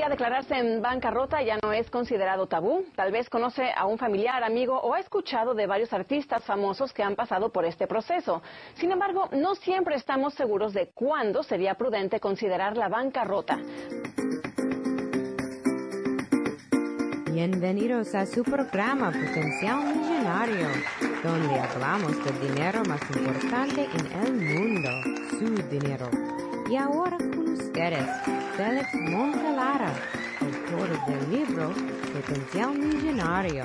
día declararse en bancarrota ya no es considerado tabú. Tal vez conoce a un familiar, amigo o ha escuchado de varios artistas famosos que han pasado por este proceso. Sin embargo, no siempre estamos seguros de cuándo sería prudente considerar la bancarrota. Bienvenidos a su programa Potencial Millonario, donde hablamos del dinero más importante en el mundo, su dinero. Y ahora con ustedes, Félix Montelara, autor del libro Potencial Millonario.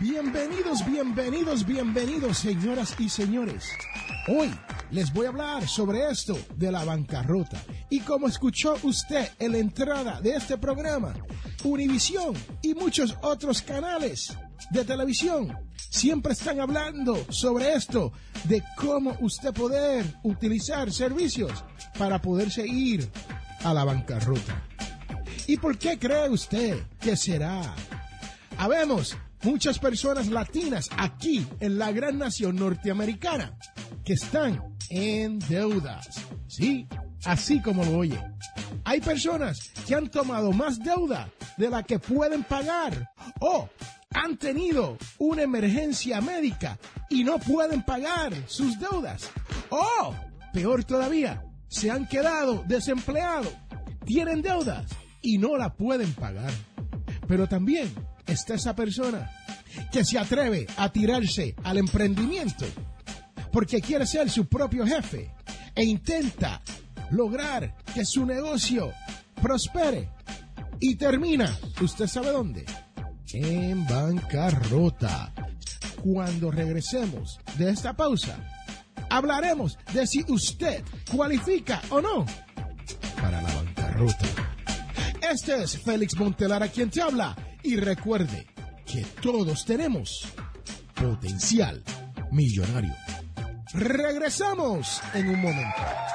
Bienvenidos, bienvenidos, bienvenidos, señoras y señores. Hoy les voy a hablar sobre esto de la bancarrota. Y como escuchó usted en la entrada de este programa, Univisión y muchos otros canales de televisión siempre están hablando sobre esto, de cómo usted poder utilizar servicios para poderse ir a la bancarrota. ¿Y por qué cree usted que será? Habemos muchas personas latinas aquí en la gran nación norteamericana que están en deudas. Sí, así como lo oye. Hay personas que han tomado más deuda de la que pueden pagar o han tenido una emergencia médica y no pueden pagar sus deudas. O, peor todavía, se han quedado desempleados, tienen deudas y no la pueden pagar. Pero también está esa persona que se atreve a tirarse al emprendimiento porque quiere ser su propio jefe e intenta lograr que su negocio prospere y termina, ¿usted sabe dónde? En bancarrota. Cuando regresemos de esta pausa, hablaremos de si usted cualifica o no para la bancarrota. Este es Félix Montelara quien te habla y recuerde que todos tenemos potencial millonario. Regresamos en un momento.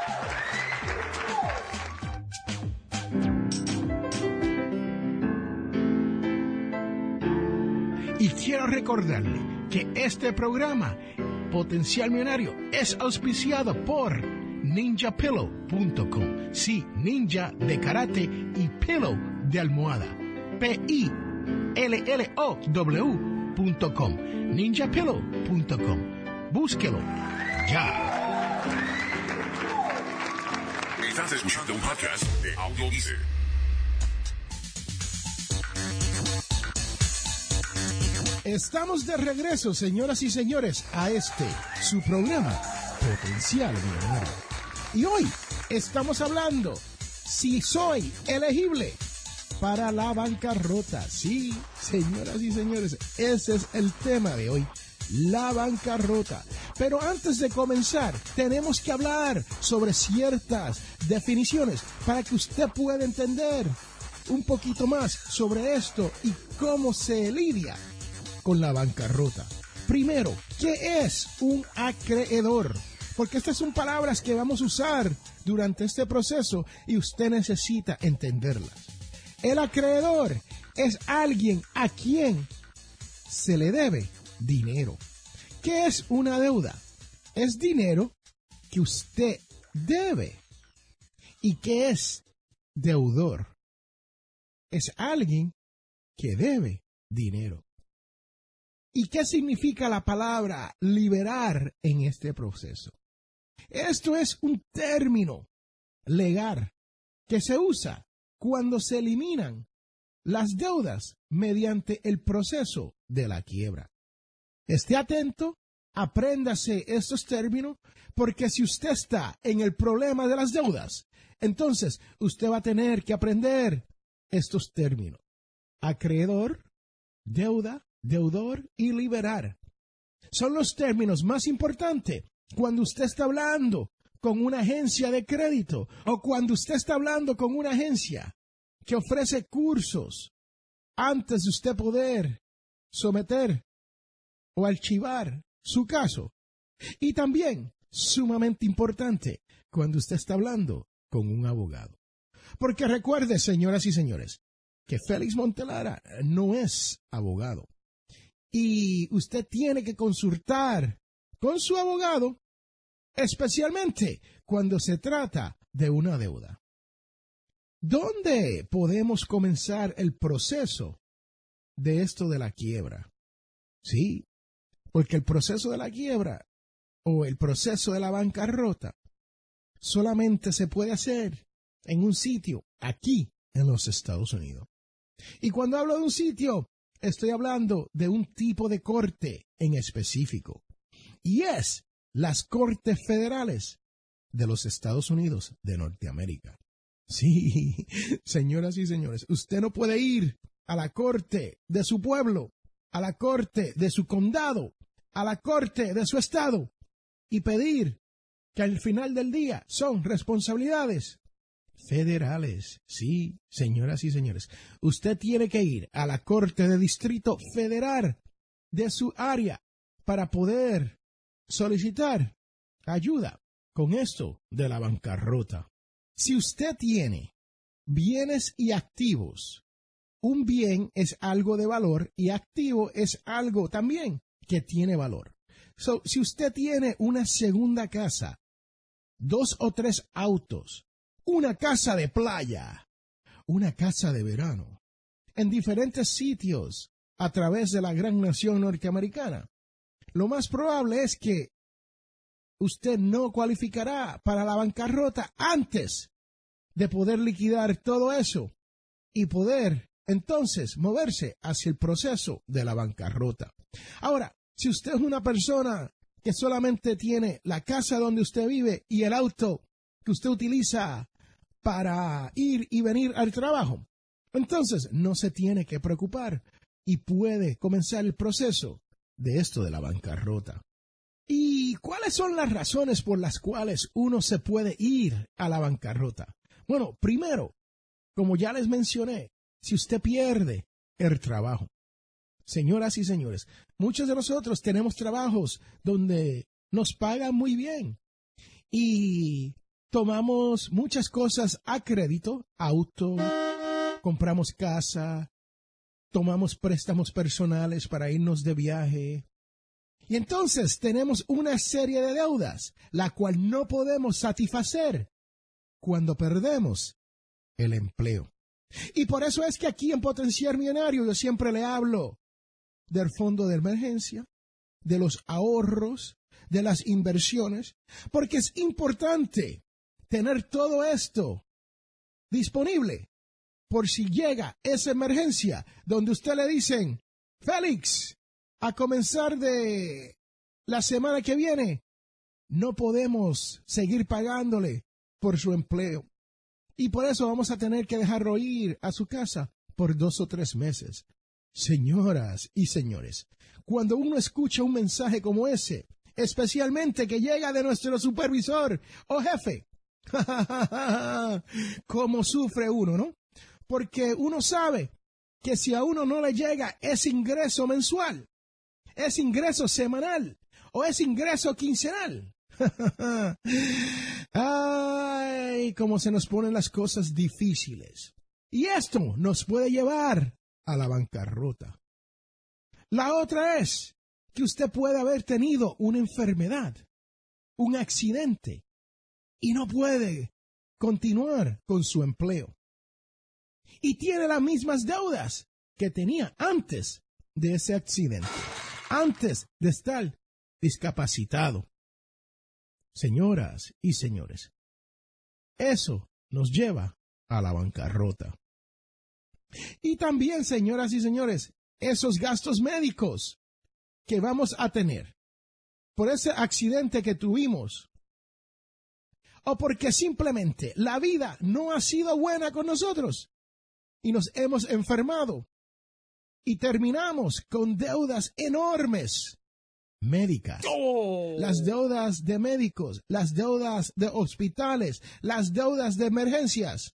Recordarle que este programa, Potencial Millonario, es auspiciado por ninjapillow.com. Sí, ninja de karate y pillow de almohada. P-I-L-L-O-W.com. ninjapillow.com. Búsquelo ya. Estás escuchando Estamos de regreso, señoras y señores, a este, su programa, Potencial Millonario. Y hoy estamos hablando si soy elegible para la bancarrota. Sí, señoras y señores, ese es el tema de hoy, la bancarrota. Pero antes de comenzar, tenemos que hablar sobre ciertas definiciones para que usted pueda entender un poquito más sobre esto y cómo se lidia con la bancarrota. Primero, ¿qué es un acreedor? Porque estas son palabras que vamos a usar durante este proceso y usted necesita entenderlas. El acreedor es alguien a quien se le debe dinero. ¿Qué es una deuda? Es dinero que usted debe. ¿Y qué es deudor? Es alguien que debe dinero. ¿Y qué significa la palabra liberar en este proceso? Esto es un término legal que se usa cuando se eliminan las deudas mediante el proceso de la quiebra. Esté atento, apréndase estos términos, porque si usted está en el problema de las deudas, entonces usted va a tener que aprender estos términos. Acreedor, deuda, deudor y liberar. Son los términos más importantes cuando usted está hablando con una agencia de crédito o cuando usted está hablando con una agencia que ofrece cursos antes de usted poder someter o archivar su caso. Y también, sumamente importante, cuando usted está hablando con un abogado. Porque recuerde, señoras y señores, que Félix Montelara no es abogado y usted tiene que consultar con su abogado, especialmente cuando se trata de una deuda. ¿Dónde podemos comenzar el proceso de esto de la quiebra? Sí, porque el proceso de la quiebra o el proceso de la bancarrota solamente se puede hacer en un sitio aquí en los Estados Unidos. Y cuando hablo de un sitio, estoy hablando de un tipo de corte en específico. Y es las Cortes Federales de los Estados Unidos de Norteamérica. Sí, señoras y señores, usted no puede ir a la corte de su pueblo, a la corte de su condado, a la corte de su estado y pedir que al final del día son responsabilidades federales. Sí, señoras y señores, usted tiene que ir a la corte de distrito federal de su área para poder solicitar ayuda con esto de la bancarrota. Si usted tiene bienes y activos, un bien es algo de valor y activo es algo también que tiene valor. So, si usted tiene una segunda casa, dos o tres autos, una casa de playa, una casa de verano, en diferentes sitios a través de la gran nación norteamericana, lo más probable es que usted no cualificará para la bancarrota antes de poder liquidar todo eso y poder entonces moverse hacia el proceso de la bancarrota. Ahora, si usted es una persona que solamente tiene la casa donde usted vive y el auto que usted utiliza para ir y venir al trabajo, entonces no se tiene que preocupar y puede comenzar el proceso de esto de la bancarrota. ¿Y cuáles son las razones por las cuales uno se puede ir a la bancarrota? Bueno, primero, como ya les mencioné, si usted pierde el trabajo. Señoras y señores, muchos de nosotros tenemos trabajos donde nos pagan muy bien y tomamos muchas cosas a crédito, auto, compramos casa, tomamos préstamos personales para irnos de viaje. Y entonces tenemos una serie de deudas, la cual no podemos satisfacer cuando perdemos el empleo. Y por eso es que aquí en Potenciar Millonario yo siempre le hablo del fondo de emergencia, de los ahorros, de las inversiones, porque es importante tener todo esto disponible por si llega esa emergencia donde usted le dicen, Félix, a comenzar de la semana que viene, no podemos seguir pagándole por su empleo. Y por eso vamos a tener que dejarlo ir a su casa por dos o tres meses. Señoras y señores, cuando uno escucha un mensaje como ese, especialmente que llega de nuestro supervisor o jefe, cómo sufre uno, ¿no? porque uno sabe que si a uno no le llega ese ingreso mensual, ese ingreso semanal o ese ingreso quincenal, ay, cómo se nos ponen las cosas difíciles. Y esto nos puede llevar a la bancarrota. La otra es que usted puede haber tenido una enfermedad, un accidente, y no puede continuar con su empleo y tiene las mismas deudas que tenía antes de ese accidente, antes de estar discapacitado. Señoras y señores, eso nos lleva a la bancarrota. Y también, señoras y señores, esos gastos médicos que vamos a tener por ese accidente que tuvimos o porque simplemente la vida no ha sido buena con nosotros y nos hemos enfermado y terminamos con deudas enormes médicas, Oh. las deudas de médicos, las deudas de hospitales, las deudas de emergencias,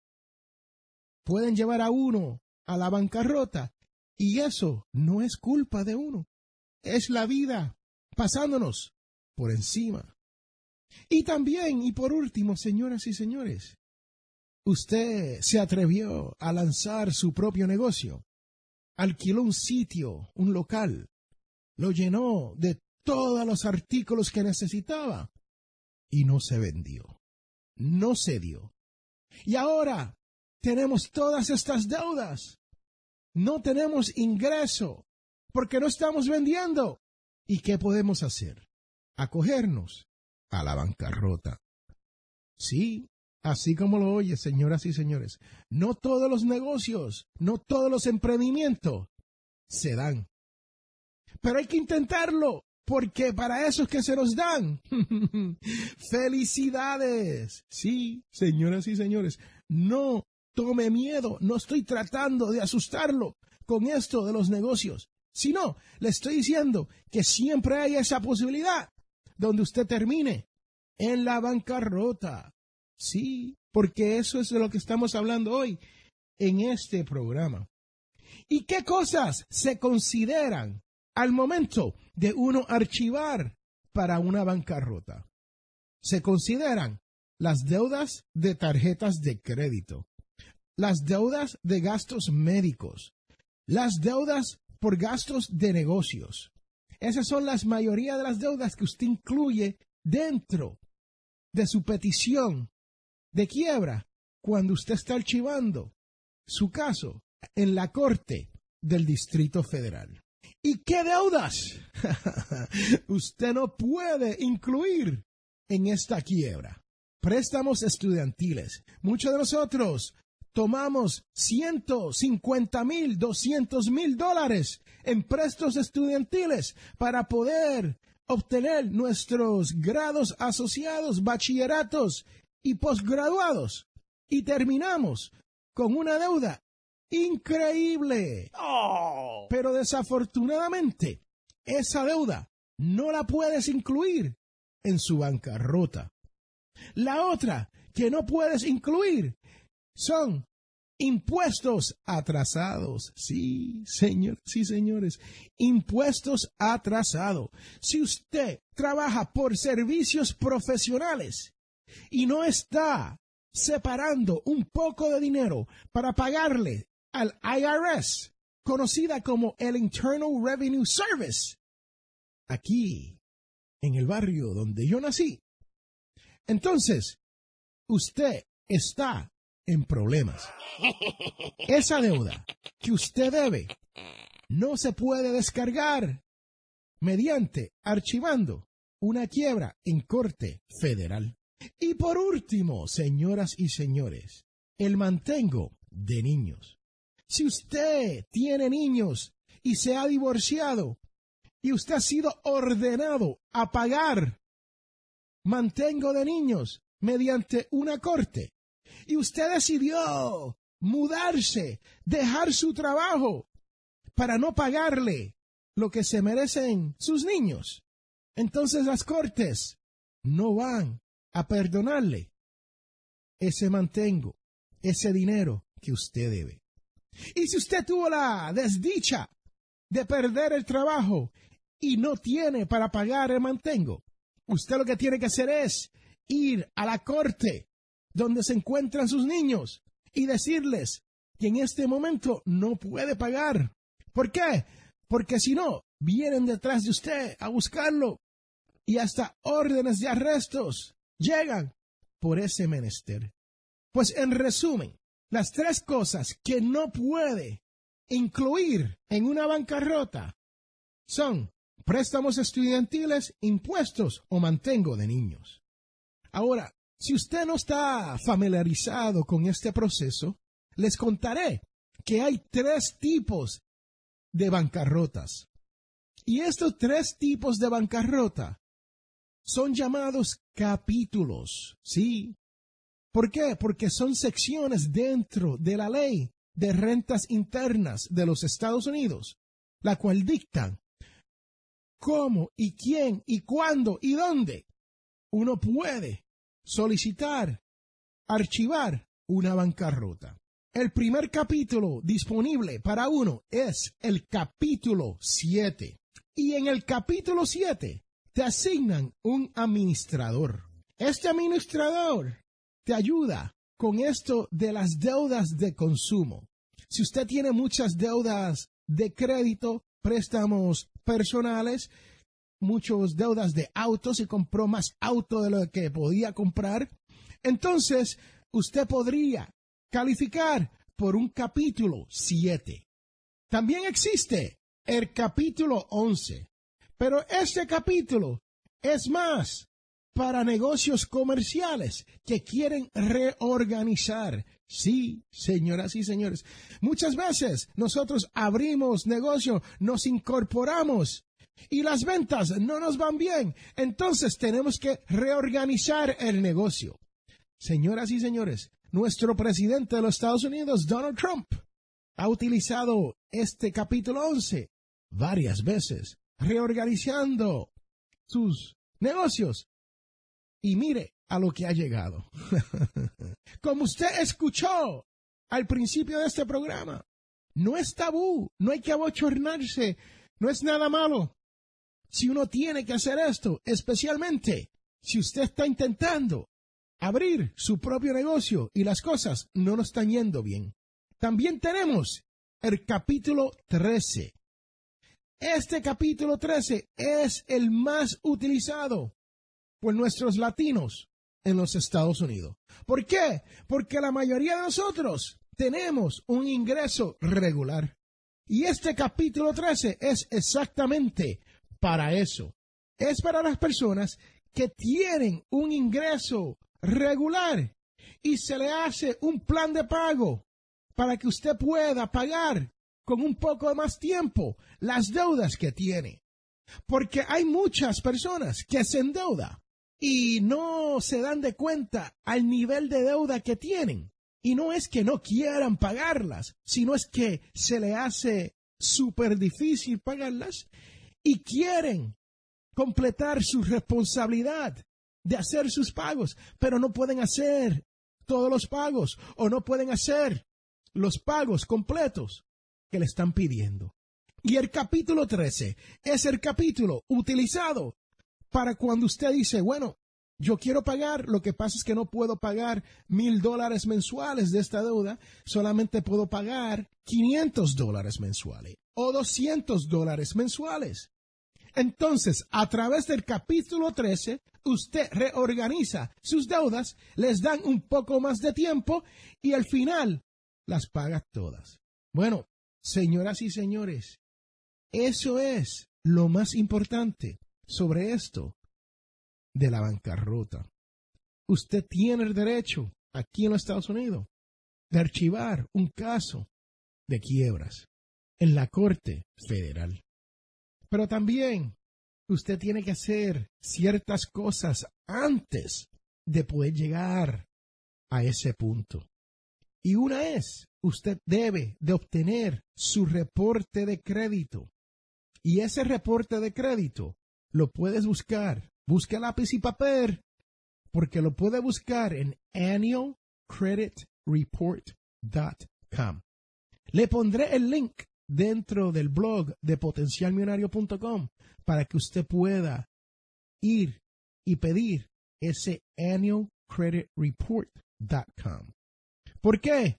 pueden llevar a uno a la bancarrota y eso no es culpa de uno, es la vida pasándonos por encima. Y también, y por último, señoras y señores, usted se atrevió a lanzar su propio negocio, alquiló un sitio, un local, lo llenó de todos los artículos que necesitaba y no se vendió, no se dio. Y ahora tenemos todas estas deudas. No tenemos ingreso porque no estamos vendiendo. ¿Y qué podemos hacer? Acogernos a la bancarrota. Sí, así como lo oye, señoras y señores, no todos los negocios, no todos los emprendimientos se dan. Pero hay que intentarlo, porque para eso es que se nos dan. Felicidades. Sí, señoras y señores, no tome miedo, no estoy tratando de asustarlo con esto de los negocios, sino le estoy diciendo que siempre hay esa posibilidad donde usted termine en la bancarrota. Sí, porque eso es de lo que estamos hablando hoy en este programa. ¿Y qué cosas se consideran al momento de uno archivar para una bancarrota? Se consideran las deudas de tarjetas de crédito, las deudas de gastos médicos, las deudas por gastos de negocios. Esas son las mayoría de las deudas que usted incluye dentro de su petición de quiebra cuando usted está archivando su caso en la Corte del Distrito Federal. ¿Y qué deudas usted no puede incluir en esta quiebra? Préstamos estudiantiles. Muchos de nosotros tomamos 150 mil, 200 mil dólares en prestos estudiantiles para poder obtener nuestros grados asociados, bachilleratos y posgraduados. Y terminamos con una deuda increíble. Pero desafortunadamente, esa deuda no la puedes incluir en su bancarrota. La otra que no puedes incluir son impuestos atrasados. Sí, señor, sí, señores, impuestos atrasados. Si usted trabaja por servicios profesionales y no está separando un poco de dinero para pagarle al IRS, conocida como el Internal Revenue Service, aquí, en el barrio donde yo nací. Entonces, usted está en problemas. Esa deuda que usted debe no se puede descargar mediante archivando una quiebra en corte federal. Y por último, señoras y señores, el mantengo de niños. Si usted tiene niños y se ha divorciado y usted ha sido ordenado a pagar mantengo de niños mediante una corte, y usted decidió mudarse, dejar su trabajo para no pagarle lo que se merecen sus niños. Entonces las cortes no van a perdonarle ese mantengo, ese dinero que usted debe. Y si usted tuvo la desdicha de perder el trabajo y no tiene para pagar el mantengo, usted lo que tiene que hacer es ir a la corte donde se encuentran sus niños y decirles que en este momento no puede pagar. ¿Por qué? Porque si no, vienen detrás de usted a buscarlo y hasta órdenes de arrestos llegan por ese menester. Pues en resumen, las tres cosas que no puede incluir en una bancarrota son préstamos estudiantiles, impuestos o mantengo de niños. Ahora, si usted no está familiarizado con este proceso, les contaré que hay tres tipos de bancarrotas. Y estos tres tipos de bancarrota son llamados capítulos, ¿sí? ¿Por qué? Porque son secciones dentro de la ley de rentas internas de los Estados Unidos, la cual dictan cómo y quién y cuándo y dónde uno puede solicitar, archivar una bancarrota. El primer capítulo disponible para uno es el capítulo 7. Y en el capítulo 7 te asignan un administrador. Este administrador te ayuda con esto de las deudas de consumo. Si usted tiene muchas deudas de crédito, préstamos personales, muchas deudas de autos y compró más auto de lo que podía comprar, entonces usted podría calificar por un capítulo 7. También existe el capítulo 11, pero este capítulo es más para negocios comerciales que quieren reorganizar. Sí, señoras y señores. Muchas veces nosotros abrimos negocio, nos incorporamos y las ventas no nos van bien. Entonces tenemos que reorganizar el negocio. Señoras y señores, nuestro presidente de los Estados Unidos, Donald Trump, ha utilizado este capítulo 11 varias veces, reorganizando sus negocios. Y mire a lo que ha llegado. Como usted escuchó al principio de este programa, no es tabú, no hay que abochornarse, no es nada malo. Si uno tiene que hacer esto, especialmente si usted está intentando abrir su propio negocio y las cosas no nos están yendo bien. También tenemos el capítulo 13. Este capítulo 13 es el más utilizado por nuestros latinos en los Estados Unidos. ¿Por qué? Porque la mayoría de nosotros tenemos un ingreso regular. Y este capítulo 13 es exactamente para eso. Es para las personas que tienen un ingreso regular y se le hace un plan de pago para que usted pueda pagar con un poco más tiempo las deudas que tiene. Porque hay muchas personas que se endeudan y no se dan de cuenta al nivel de deuda que tienen. Y no es que no quieran pagarlas, sino es que se le hace súper difícil pagarlas y quieren completar su responsabilidad de hacer sus pagos, pero no pueden hacer todos los pagos o no pueden hacer los pagos completos que le están pidiendo. Y el capítulo 13 es el capítulo utilizado para cuando usted dice, bueno, yo quiero pagar, lo que pasa es que no puedo pagar mil dólares mensuales de esta deuda, solamente puedo pagar 500 dólares mensuales o 200 dólares mensuales. Entonces, a través del capítulo 13, usted reorganiza sus deudas, les dan un poco más de tiempo y al final las paga todas. Bueno, señoras y señores, eso es lo más importante sobre esto de la bancarrota. Usted tiene el derecho, aquí en los Estados Unidos, de archivar un caso de quiebras en la Corte Federal. Pero también usted tiene que hacer ciertas cosas antes de poder llegar a ese punto. Y una es, usted debe de obtener su reporte de crédito. Y ese reporte de crédito lo puedes buscar. Busca lápiz y papel porque lo puede buscar en annualcreditreport.com. Le pondré el link dentro del blog de potencialmillonario.com para que usted pueda ir y pedir ese annualcreditreport.com. ¿Por qué?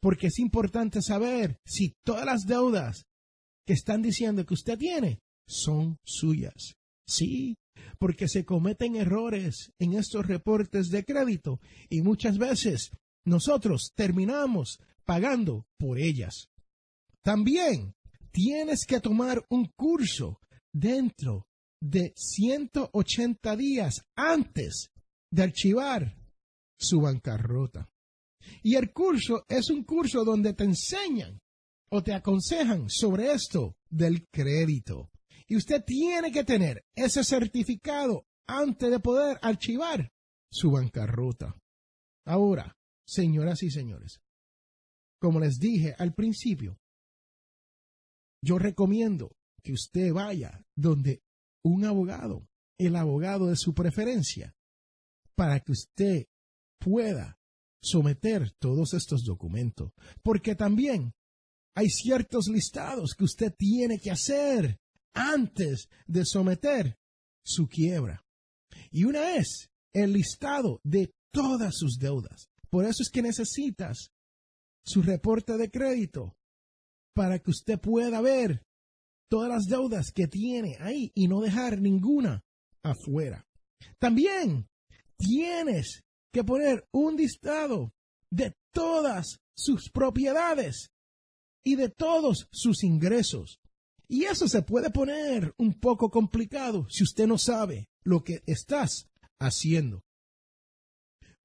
Porque es importante saber si todas las deudas que están diciendo que usted tiene son suyas. Sí, porque se cometen errores en estos reportes de crédito y muchas veces nosotros terminamos pagando por ellas. También tienes que tomar un curso dentro de 180 días antes de archivar su bancarrota. Y el curso es un curso donde te enseñan o te aconsejan sobre esto del crédito. Y usted tiene que tener ese certificado antes de poder archivar su bancarrota. Ahora, señoras y señores, como les dije al principio, yo recomiendo que usted vaya donde un abogado, el abogado de su preferencia, para que usted pueda someter todos estos documentos. Porque también hay ciertos listados que usted tiene que hacer antes de someter su quiebra. Y una es el listado de todas sus deudas. Por eso es que necesitas su reporte de crédito para que usted pueda ver todas las deudas que tiene ahí y no dejar ninguna afuera. También tienes que poner un listado de todas sus propiedades y de todos sus ingresos. Y eso se puede poner un poco complicado si usted no sabe lo que estás haciendo.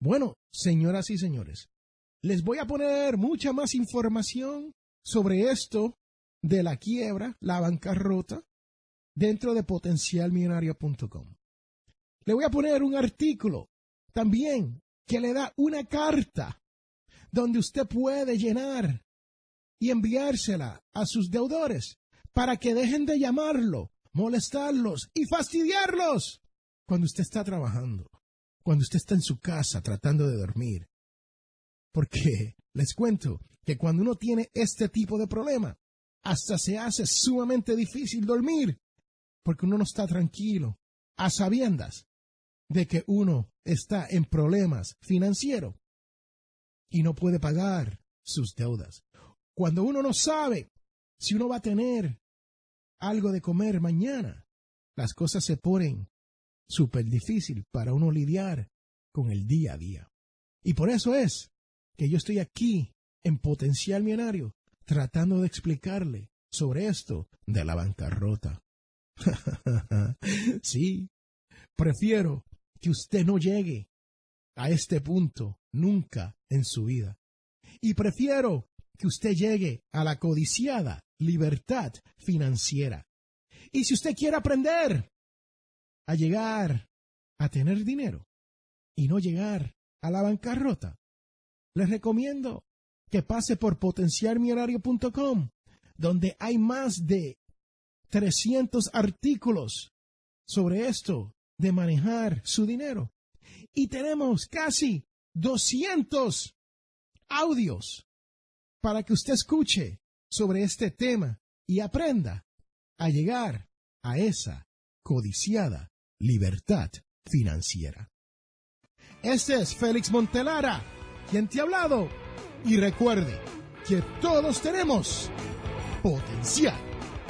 Bueno, señoras y señores, les voy a poner mucha más información sobre esto de la quiebra, la bancarrota, dentro de potencialmillonario.com. Le voy a poner un artículo también que le da una carta donde usted puede llenar y enviársela a sus deudores para que dejen de llamarlo, molestarlos y fastidiarlos cuando usted está trabajando, cuando usted está en su casa tratando de dormir. Porque les cuento que cuando uno tiene este tipo de problema, hasta se hace sumamente difícil dormir, porque uno no está tranquilo, a sabiendas de que uno está en problemas financieros y no puede pagar sus deudas. Cuando uno no sabe si uno va a tener algo de comer mañana, las cosas se ponen súper difícil para uno lidiar con el día a día. Y por eso es que yo estoy aquí en Potencial Millonario tratando de explicarle sobre esto de la bancarrota. sí, prefiero que usted no llegue a este punto nunca en su vida. Y prefiero que usted llegue a la codiciada libertad financiera. Y si usted quiere aprender a llegar a tener dinero y no llegar a la bancarrota, les recomiendo que pase por potenciarmillonario.com, donde hay más de 300 artículos sobre esto de manejar su dinero. Y tenemos casi 200 audios para que usted escuche sobre este tema y aprenda a llegar a esa codiciada libertad financiera. Este es Félix Montelara, quien te ha hablado. Y recuerde que todos tenemos potencial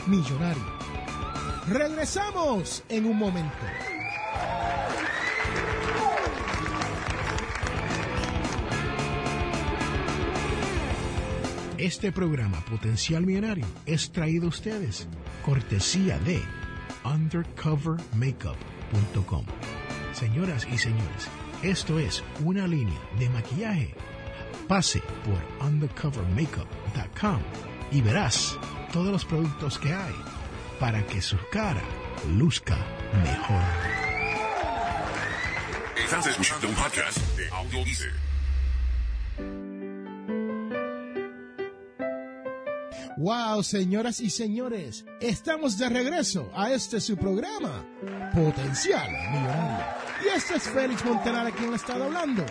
millonario. Regresamos en un momento. Este programa Potencial Millonario es traído a ustedes cortesía de undercovermakeup.com. Señoras y señores, esto es una línea de maquillaje. Pase por undercovermakeup.com y verás todos los productos que hay para que su cara luzca mejor. Estás escuchando un podcast de Audio Wow, señoras y señores, estamos de regreso a este su programa, Potencial Millonario. Y este es Félix Montelar quien le ha estado hablando.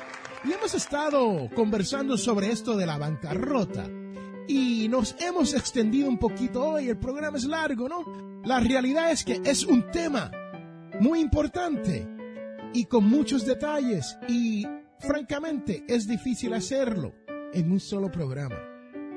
Y hemos estado conversando sobre esto de la bancarrota. Y nos hemos extendido un poquito hoy, el programa es largo, ¿no? La realidad es que es un tema muy importante y con muchos detalles y francamente es difícil hacerlo en un solo programa.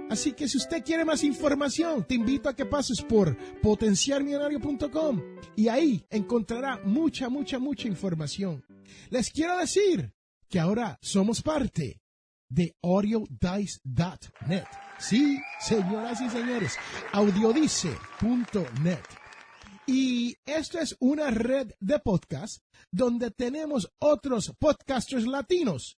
Así que si usted quiere más información, te invito a que pases por potenciarmillonario.com y ahí encontrará mucha, mucha, mucha información. Les quiero decir que ahora somos parte de audiodice.net. Sí, señoras y señores, audiodice.net. Y esto es una red de podcast donde tenemos otros podcasters latinos,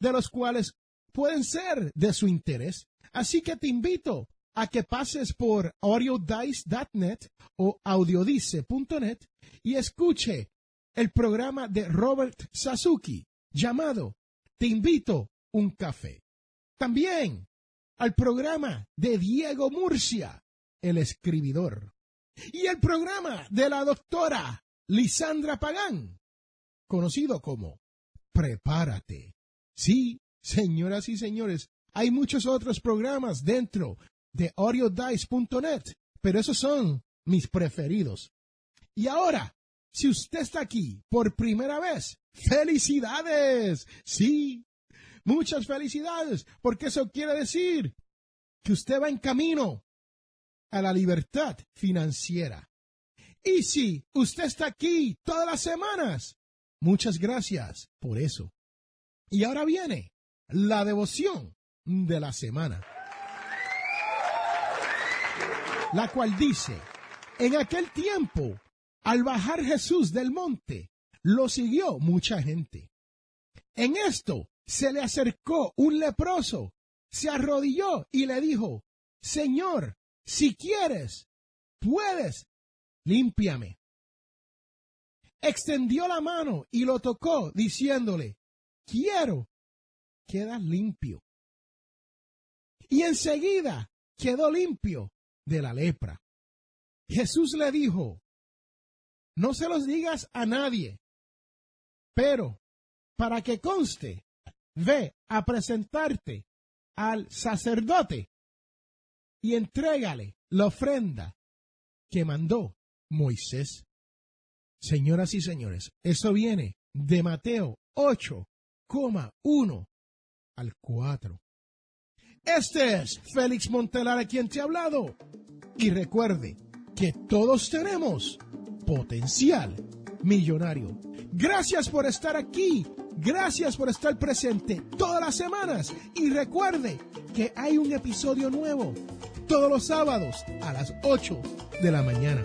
de los cuales pueden ser de su interés Así que te invito a que pases por audiodice.net o audiodice.net y escuche el programa de Robert Sasuki llamado Te invito un café. También al programa de Diego Murcia, el escribidor. Y el programa de la doctora Lisandra Pagán, conocido como Prepárate. Sí, señoras y señores, hay muchos otros programas dentro de audiodice.net, pero esos son mis preferidos. Y ahora, si usted está aquí por primera vez, felicidades. Sí, muchas felicidades, porque eso quiere decir que usted va en camino a la libertad financiera. Y si usted está aquí todas las semanas, muchas gracias por eso. Y ahora viene la devoción de la semana, la cual dice, en aquel tiempo, al bajar Jesús del monte, lo siguió mucha gente. En esto se le acercó un leproso, se arrodilló y le dijo, Señor, si quieres, puedes, límpiame. Extendió la mano y lo tocó, diciéndole, quiero, quedas limpio. Y enseguida quedó limpio de la lepra. Jesús le dijo, no se los digas a nadie, pero para que conste, ve a presentarte al sacerdote y entrégale la ofrenda que mandó Moisés. Señoras y señores, eso viene de Mateo 8,1 al 4. Este es Félix Montelar quien te ha hablado. Y recuerde que todos tenemos potencial millonario. Gracias por estar aquí. Gracias por estar presente todas las semanas. Y recuerde que hay un episodio nuevo todos los sábados a las 8 de la mañana.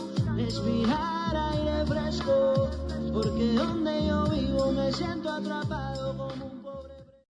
Respirar aire fresco, porque donde yo vivo me siento atrapado como un.